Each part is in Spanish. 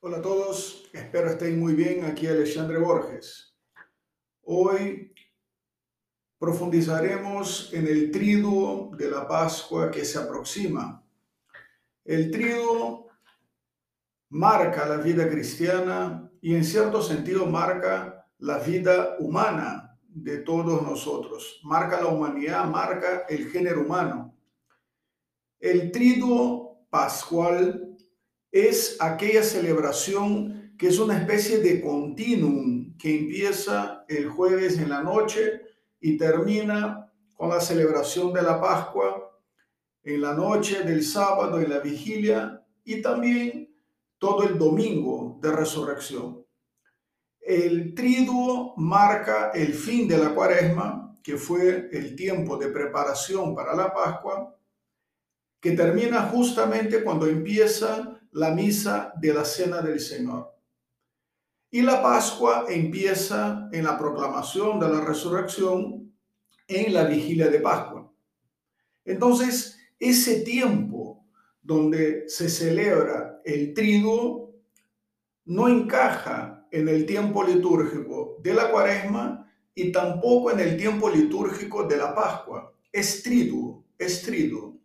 Hola a todos, espero estén muy bien. Aquí Alexandre Borges. Hoy profundizaremos en el triduo de la Pascua que se aproxima. El triduo marca la vida cristiana y en cierto sentido marca la vida humana de todos nosotros. Marca la humanidad, marca el género humano. El triduo pascual es aquella celebración que es una especie de continuum que empieza el jueves en la noche y termina con la celebración de la Pascua en la noche del sábado, en la vigilia y también todo el domingo de resurrección. El triduo marca el fin de la cuaresma, que fue el tiempo de preparación para la Pascua, que termina justamente cuando empieza la misa de la Cena del Señor. Y la Pascua empieza en la proclamación de la resurrección en la vigilia de Pascua. Entonces, ese tiempo donde se celebra el triduo no encaja en el tiempo litúrgico de la cuaresma y tampoco en el tiempo litúrgico de la Pascua. Es triduo, es triduo.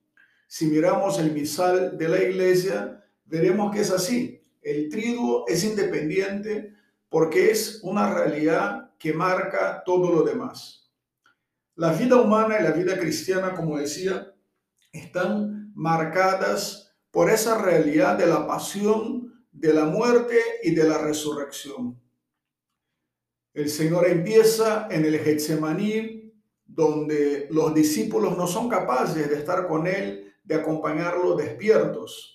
Si miramos el misal de la iglesia, veremos que es así. El triduo es independiente porque es una realidad que marca todo lo demás. La vida humana y la vida cristiana, como decía, están marcadas por esa realidad de la pasión, de la muerte y de la resurrección. El Señor empieza en el Getsemaní, donde los discípulos no son capaces de estar con Él de acompañarlo despiertos,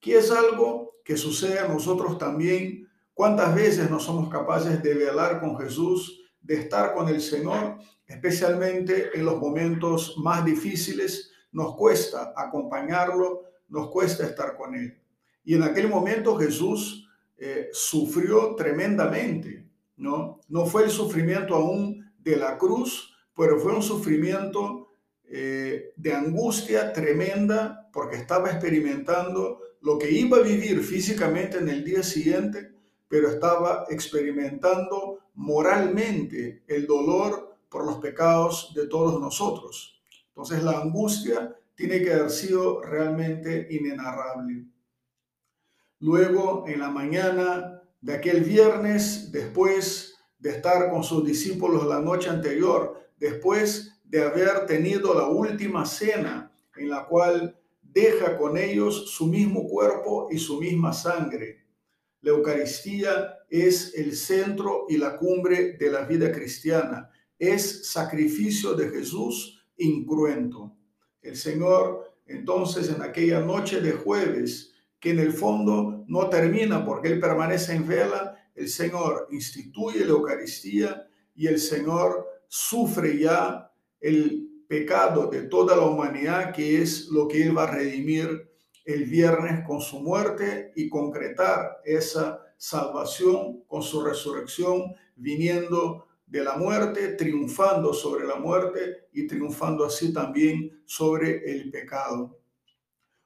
que es algo que sucede a nosotros también. ¿Cuántas veces no somos capaces de velar con Jesús, de estar con el Señor, especialmente en los momentos más difíciles? Nos cuesta acompañarlo, nos cuesta estar con Él. Y en aquel momento Jesús eh, sufrió tremendamente, ¿no? No fue el sufrimiento aún de la cruz, pero fue un sufrimiento eh, de angustia tremenda porque estaba experimentando lo que iba a vivir físicamente en el día siguiente, pero estaba experimentando moralmente el dolor por los pecados de todos nosotros. Entonces la angustia tiene que haber sido realmente inenarrable. Luego, en la mañana de aquel viernes, después de estar con sus discípulos la noche anterior, después de haber tenido la última cena en la cual deja con ellos su mismo cuerpo y su misma sangre. La Eucaristía es el centro y la cumbre de la vida cristiana. Es sacrificio de Jesús incruento. El Señor, entonces, en aquella noche de jueves, que en el fondo no termina porque Él permanece en vela, el Señor instituye la Eucaristía y el Señor sufre ya el pecado de toda la humanidad, que es lo que Él va a redimir el viernes con su muerte y concretar esa salvación con su resurrección, viniendo de la muerte, triunfando sobre la muerte y triunfando así también sobre el pecado.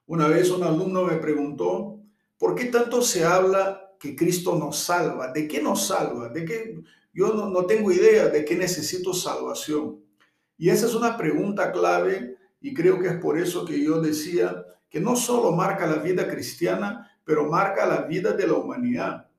Una vez un alumno me preguntó, ¿por qué tanto se habla que Cristo nos salva? ¿De qué nos salva? ¿De qué? Yo no, no tengo idea de qué necesito salvación. Y esa es una pregunta clave y creo que es por eso que yo decía que no solo marca la vida cristiana, pero marca la vida de la humanidad.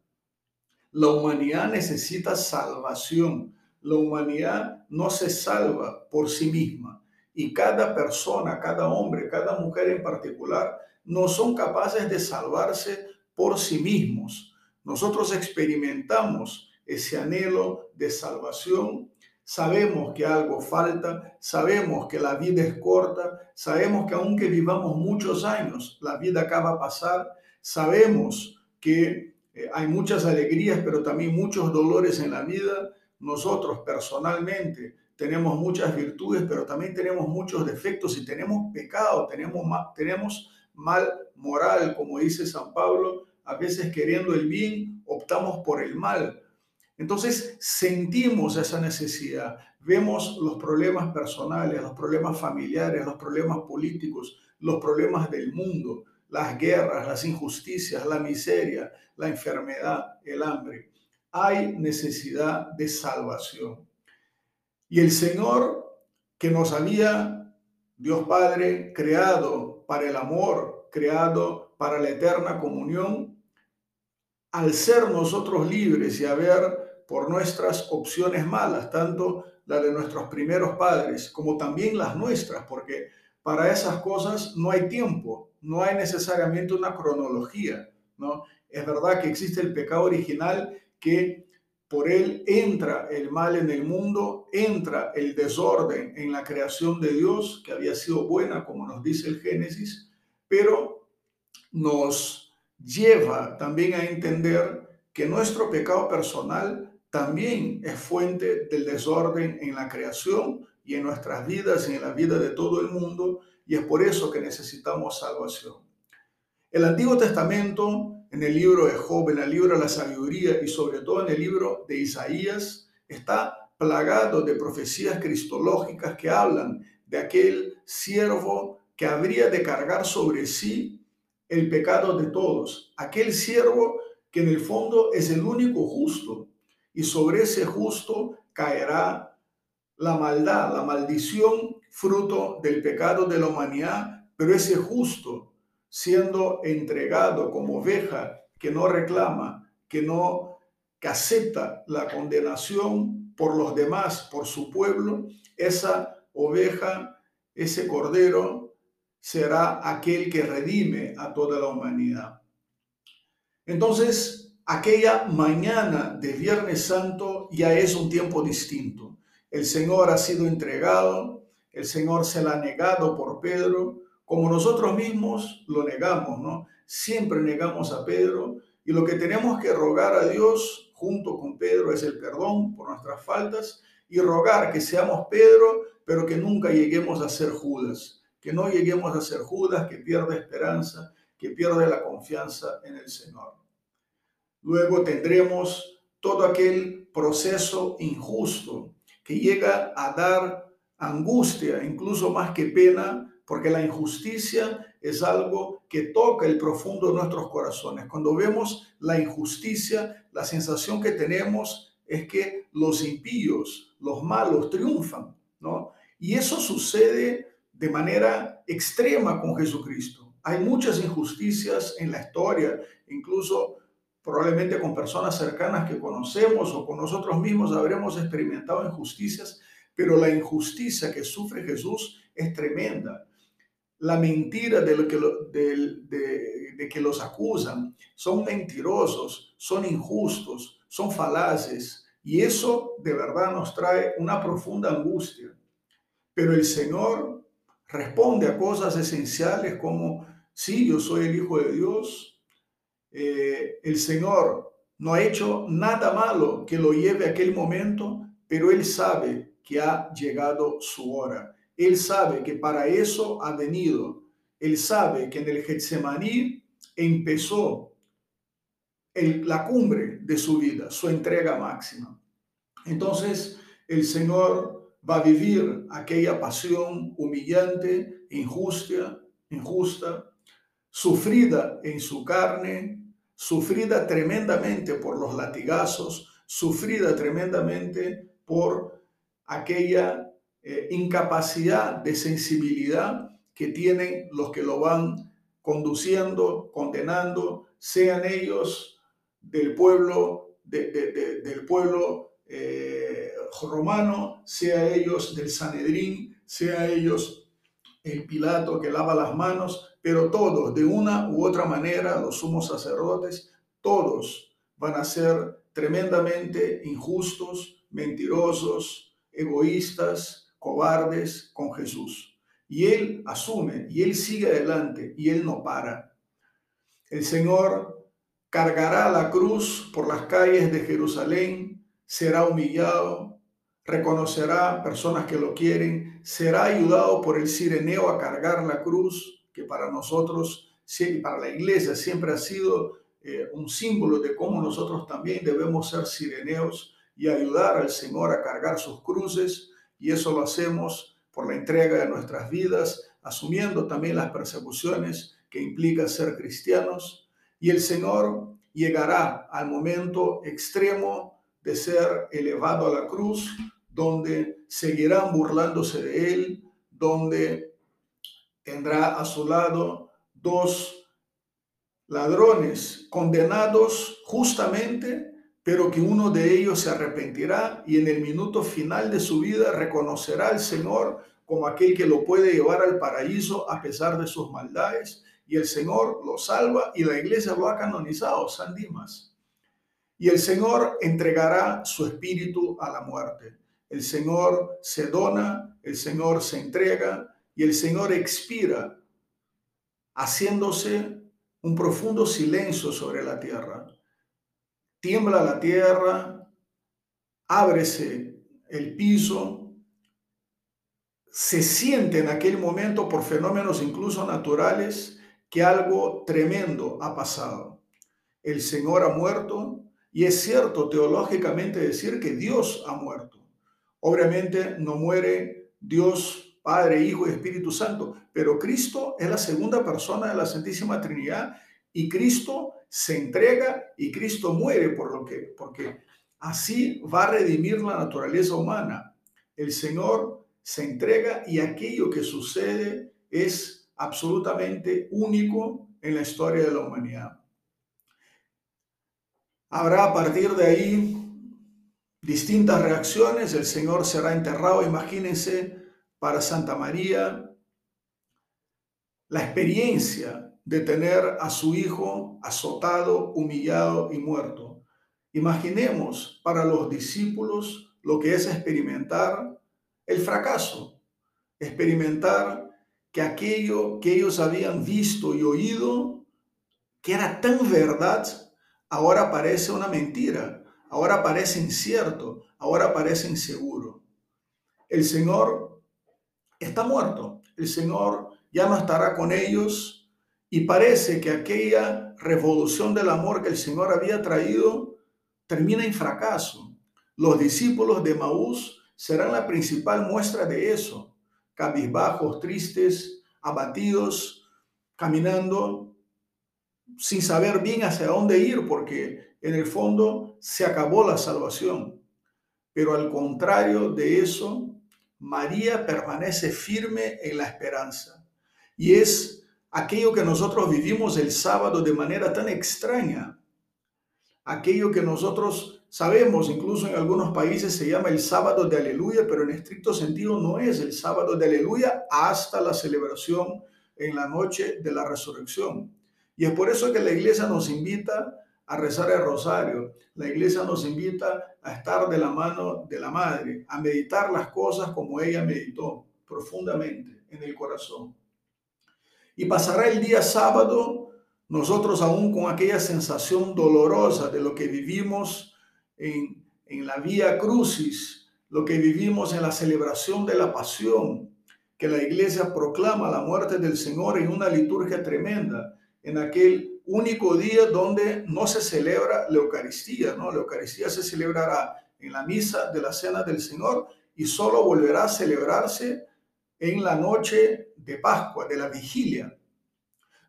La humanidad necesita salvación. La humanidad no se salva por sí misma. Y cada persona, cada hombre, cada mujer en particular, no son capaces de salvarse por sí mismos. Nosotros experimentamos ese anhelo de salvación Sabemos que algo falta, sabemos que la vida es corta, sabemos que aunque vivamos muchos años, la vida acaba a pasar, sabemos que eh, hay muchas alegrías, pero también muchos dolores en la vida. Nosotros personalmente tenemos muchas virtudes, pero también tenemos muchos defectos y tenemos pecado, tenemos, tenemos mal moral, como dice San Pablo, a veces queriendo el bien, optamos por el mal. Entonces sentimos esa necesidad, vemos los problemas personales, los problemas familiares, los problemas políticos, los problemas del mundo, las guerras, las injusticias, la miseria, la enfermedad, el hambre. Hay necesidad de salvación. Y el Señor que nos había, Dios Padre, creado para el amor, creado para la eterna comunión, al ser nosotros libres y haber por nuestras opciones malas, tanto la de nuestros primeros padres como también las nuestras, porque para esas cosas no hay tiempo, no hay necesariamente una cronología, ¿no? Es verdad que existe el pecado original que por él entra el mal en el mundo, entra el desorden en la creación de Dios, que había sido buena, como nos dice el Génesis, pero nos lleva también a entender que nuestro pecado personal también es fuente del desorden en la creación y en nuestras vidas y en la vida de todo el mundo, y es por eso que necesitamos salvación. El Antiguo Testamento en el libro de Job, en el libro de la sabiduría y sobre todo en el libro de Isaías, está plagado de profecías cristológicas que hablan de aquel siervo que habría de cargar sobre sí el pecado de todos, aquel siervo que en el fondo es el único justo y sobre ese justo caerá la maldad, la maldición, fruto del pecado de la humanidad, pero ese justo siendo entregado como oveja que no reclama, que no que acepta la condenación por los demás, por su pueblo, esa oveja, ese cordero será aquel que redime a toda la humanidad. Entonces, aquella mañana de Viernes Santo ya es un tiempo distinto. El Señor ha sido entregado, el Señor se la ha negado por Pedro, como nosotros mismos lo negamos, ¿no? Siempre negamos a Pedro y lo que tenemos que rogar a Dios junto con Pedro es el perdón por nuestras faltas y rogar que seamos Pedro, pero que nunca lleguemos a ser Judas, que no lleguemos a ser Judas que pierde esperanza, que pierde la confianza en el Señor. Luego tendremos todo aquel proceso injusto que llega a dar angustia, incluso más que pena, porque la injusticia es algo que toca el profundo de nuestros corazones. Cuando vemos la injusticia, la sensación que tenemos es que los impíos, los malos, triunfan, ¿no? Y eso sucede de manera extrema con Jesucristo. Hay muchas injusticias en la historia, incluso probablemente con personas cercanas que conocemos o con nosotros mismos habremos experimentado injusticias, pero la injusticia que sufre Jesús es tremenda la mentira de, lo que, de, que los acusan. Son mentirosos, son injustos, son falaces. Y eso de verdad nos trae una profunda angustia. Pero el Señor responde a cosas esenciales como, sí, yo soy el Hijo de Dios. Eh, el Señor no ha hecho nada malo que lo lleve a aquel momento, pero Él sabe que ha llegado su hora. Él sabe que para eso ha venido. Él sabe que en el Getsemaní empezó la cumbre de su vida, su entrega máxima. Entonces, el Señor va a vivir aquella pasión humillante, injusta, injusta, sufrida en su carne, sufrida tremendamente por los latigazos, sufrida tremendamente por aquella eh, incapacidad de sensibilidad que tienen los que lo van conduciendo, condenando, sean ellos del pueblo, del pueblo eh, romano, sea ellos del Sanedrín, sea ellos el Pilato que lava las manos, pero todos, de una u otra manera, los sumos sacerdotes, todos van a ser tremendamente injustos, mentirosos, egoístas, cobardes con Jesús. Y Él asume, y Él sigue adelante, y Él no para. El Señor cargará la cruz por las calles de Jerusalén, será humillado, reconocerá personas que lo quieren, será ayudado por el sireneo a cargar la cruz, que para nosotros, para la iglesia, siempre ha sido eh, un símbolo de cómo nosotros también debemos ser sireneos y ayudar al Señor a cargar sus cruces y eso lo hacemos por la entrega de nuestras vidas, asumiendo también las persecuciones que implica ser cristianos, y el Señor llegará al momento extremo de ser elevado a la cruz, donde seguirán burlándose de él, donde tendrá a su lado dos ladrones condenados justamente, pero que uno de ellos se arrepentirá y en el minuto final de su vida reconocerá al Señor como aquel que lo puede llevar al paraíso a pesar de sus maldades y el Señor lo salva y la iglesia lo ha canonizado, San Dimas. Y el Señor entregará su espíritu a la muerte. El Señor se dona, el Señor se entrega y el Señor expira, haciéndose un profundo silencio sobre la tierra. Tiembla la tierra, ábrese el piso, se siente en aquel momento por fenómenos incluso naturales que algo tremendo ha pasado. El Señor ha muerto y es cierto teológicamente decir que Dios ha muerto. Obviamente no muere Dios, Padre, Hijo y Espíritu Santo, pero Cristo es la segunda persona de la Santísima Trinidad y Cristo se entrega y Cristo muere por lo que porque así va a redimir la naturaleza humana. El Señor se entrega y aquello que sucede es absolutamente único en la historia de la humanidad. Habrá a partir de ahí distintas reacciones. El Señor será enterrado, imagínense, para Santa María, la experiencia de tener a su hijo azotado, humillado y muerto. Imaginemos para los discípulos lo que es experimentar el fracaso, experimentar que aquello que ellos habían visto y oído, que era tan verdad, ahora parece una mentira, ahora parece incierto, ahora parece inseguro. El Señor está muerto, el Señor ya no estará con ellos y parece que aquella revolución del amor que el Señor había traído termina en fracaso. Los discípulos de Maús serán la principal muestra de eso cabizbajos, tristes, abatidos, caminando sin saber bien hacia dónde ir, porque en el fondo se acabó la salvación. Pero al contrario de eso, María permanece firme en la esperanza. Y es aquello que nosotros vivimos el sábado de manera tan extraña. Aquello que nosotros Sabemos, incluso en algunos países se llama el sábado de aleluya, pero en estricto sentido no es el sábado de aleluya hasta la celebración en la noche de la resurrección. Y es por eso que la iglesia nos invita a rezar el rosario. La iglesia nos invita a estar de la mano de la madre, a meditar las cosas como ella meditó profundamente en el corazón. Y pasará el día sábado nosotros aún con aquella sensación dolorosa de lo que vivimos en, la vía crucis, lo que vivimos en la celebración de la pasión, que la iglesia proclama la muerte del Señor en una liturgia tremenda, en aquel único día donde no se celebra la Eucaristía, ¿no? La Eucaristía se celebrará en la misa de la Cena del Señor y solo volverá a celebrarse en la noche de Pascua, de la vigilia.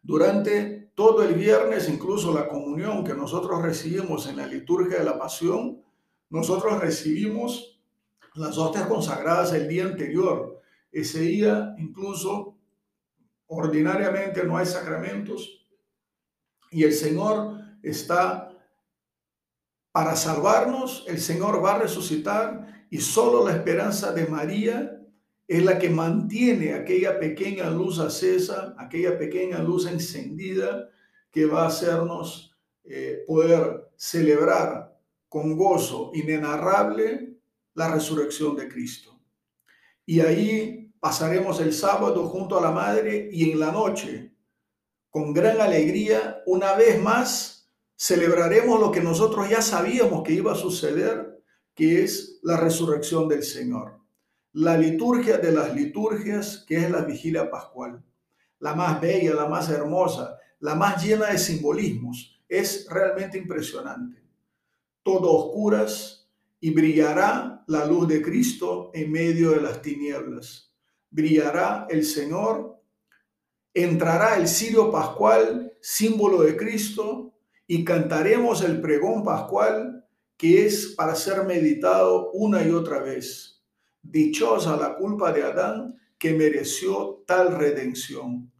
Durante todo el viernes, incluso la comunión que nosotros recibimos en la liturgia de la pasión, nosotros recibimos las hostias consagradas el día anterior. Ese día incluso ordinariamente no hay sacramentos y el Señor está para salvarnos, el Señor va a resucitar y solo la esperanza de María es la que mantiene aquella pequeña luz acesa, aquella pequeña luz encendida que va a hacernos eh, poder celebrar con gozo inenarrable la resurrección de Cristo. Y ahí pasaremos el sábado junto a la Madre y en la noche, con gran alegría, una vez más, celebraremos lo que nosotros ya sabíamos que iba a suceder, que es la resurrección del Señor la liturgia de las liturgias, que es la vigilia pascual, la más bella, la más hermosa, la más llena de simbolismos. Es realmente impresionante. Todo oscuras y brillará la luz de Cristo en medio de las tinieblas. Brillará el Señor entrará el cirio pascual, símbolo de Cristo, y cantaremos el pregón pascual que es para ser meditado una y otra vez. Dichosa la culpa de Adán que mereció tal redención.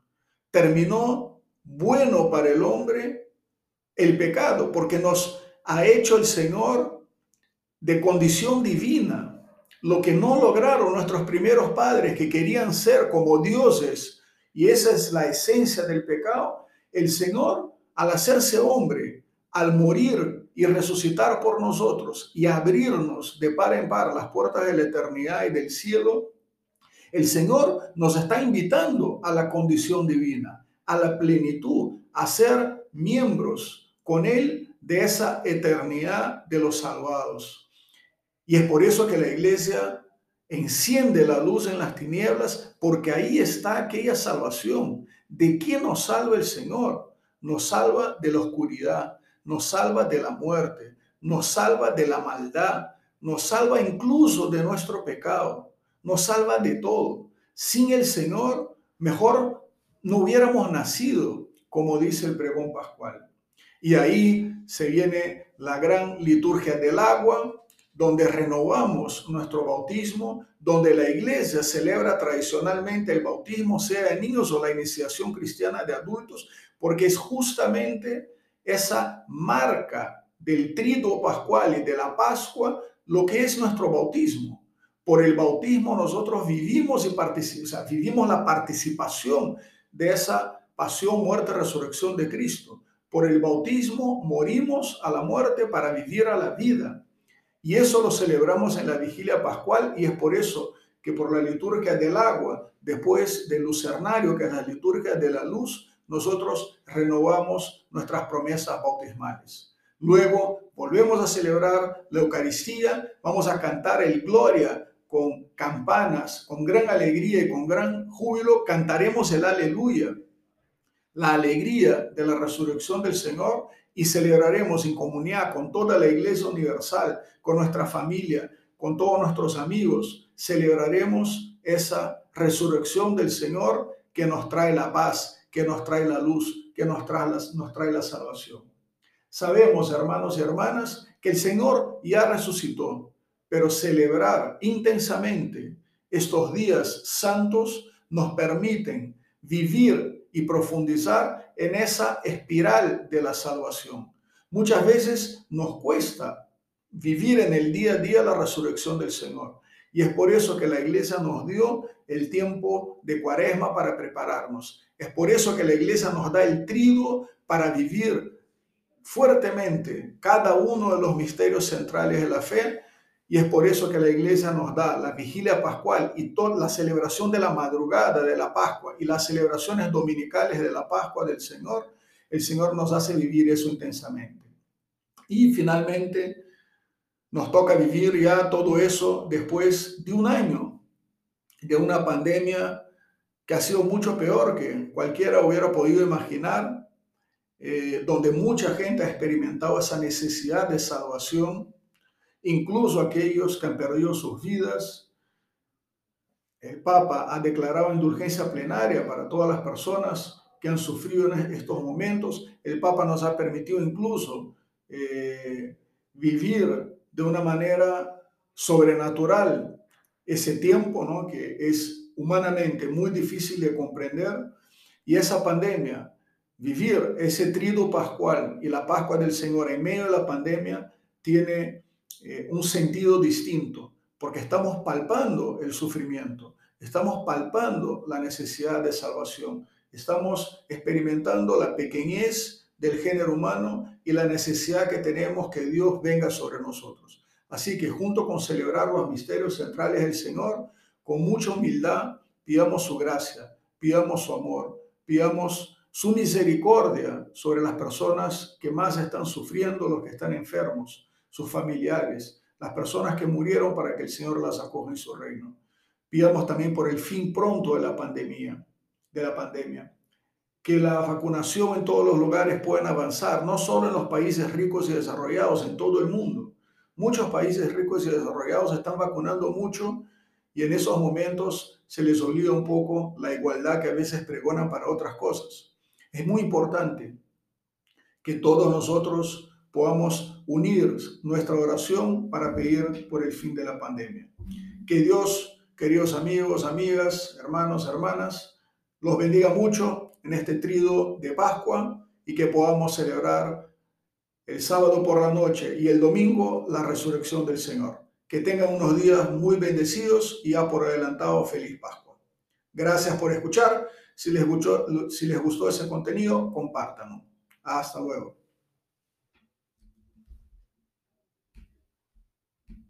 Terminó bueno para el hombre el pecado, porque nos ha hecho el Señor de condición divina, lo que no lograron nuestros primeros padres que querían ser como dioses, y esa es la esencia del pecado, el Señor al hacerse hombre, al morir y resucitar por nosotros y abrirnos de par en par las puertas de la eternidad y del cielo, el Señor nos está invitando a la condición divina, a la plenitud, a ser miembros con Él de esa eternidad de los salvados. Y es por eso que la iglesia enciende la luz en las tinieblas, porque ahí está aquella salvación. ¿De quién nos salva el Señor? Nos salva de la oscuridad, nos salva de la muerte, nos salva de la maldad, nos salva incluso de nuestro pecado, nos salva de todo. Sin el Señor, mejor no hubiéramos nacido, como dice el pregón pascual. Y ahí se viene la gran liturgia del agua, donde renovamos nuestro bautismo, donde la iglesia celebra tradicionalmente el bautismo, sea de niños o la iniciación cristiana de adultos, porque es justamente esa marca del trido pascual y de la Pascua lo que es nuestro bautismo. Por el bautismo nosotros vivimos y participamos, vivimos la participación de esa pasión, muerte, resurrección de Cristo. Por el bautismo morimos a la muerte para vivir a la vida. Y eso lo celebramos en la vigilia pascual y es por eso que por la liturgia del agua, después del lucernario, que es la liturgia de la luz, nosotros renovamos nuestras promesas bautismales. Luego volvemos a celebrar la Eucaristía, vamos a cantar el Gloria con campanas, con gran alegría y con gran júbilo, cantaremos el aleluya, la alegría de la resurrección del Señor y celebraremos en comunidad con toda la Iglesia Universal, con nuestra familia, con todos nuestros amigos, celebraremos esa resurrección del Señor que nos trae la paz, que nos trae la luz, que nos trae la, nos trae la salvación. Sabemos, hermanos y hermanas, que el Señor ya resucitó, pero celebrar intensamente estos días santos nos permiten vivir y profundizar en esa espiral de la salvación. Muchas veces nos cuesta vivir en el día a día la resurrección del Señor. Y es por eso que la iglesia nos dio el tiempo de cuaresma para prepararnos. Es por eso que la iglesia nos da el trigo para vivir fuertemente cada uno de los misterios centrales de la fe y es por eso que la iglesia nos da la vigilia pascual y toda la celebración de la madrugada de la Pascua y las celebraciones dominicales de la Pascua del Señor. El Señor nos hace vivir eso intensamente. Y finalmente nos toca vivir ya todo eso después de un año de una pandemia que ha sido mucho peor que cualquiera hubiera podido imaginar, eh, donde mucha gente ha experimentado esa necesidad de salvación incluso aquellos que han perdido sus vidas. El Papa ha declarado indulgencia plenaria para todas las personas que han sufrido en estos momentos. El Papa nos ha permitido incluso eh, vivir de una manera sobrenatural ese tiempo, ¿no? que es humanamente muy difícil de comprender. Y esa pandemia, vivir ese trido pascual y la Pascua del Señor en medio de la pandemia, tiene eh, un sentido distinto, porque estamos palpando el sufrimiento, estamos palpando la necesidad de salvación, estamos experimentando la pequeñez del género humano y la necesidad que tenemos que Dios venga sobre nosotros. Así que junto con celebrar los misterios centrales del Señor, con mucha humildad, pidamos su gracia, pidamos su amor, pidamos su misericordia sobre las personas que más están sufriendo, los que están enfermos sus familiares, las personas que murieron para que el Señor las acoja en su reino. Pidamos también por el fin pronto de la pandemia, de la pandemia, que la vacunación en todos los lugares pueda avanzar, no solo en los países ricos y desarrollados, en todo el mundo. Muchos países ricos y desarrollados están vacunando mucho y en esos momentos se les olvida un poco la igualdad que a veces pregonan para otras cosas. Es muy importante que todos nosotros podamos unir nuestra oración para pedir por el fin de la pandemia. Que Dios, queridos amigos, amigas, hermanos, hermanas, los bendiga mucho en este trido de Pascua y que podamos celebrar el sábado por la noche y el domingo la resurrección del Señor. Que tengan unos días muy bendecidos y ya por adelantado feliz Pascua. Gracias por escuchar. Si les gustó, ese contenido, compártanlo. Hasta luego.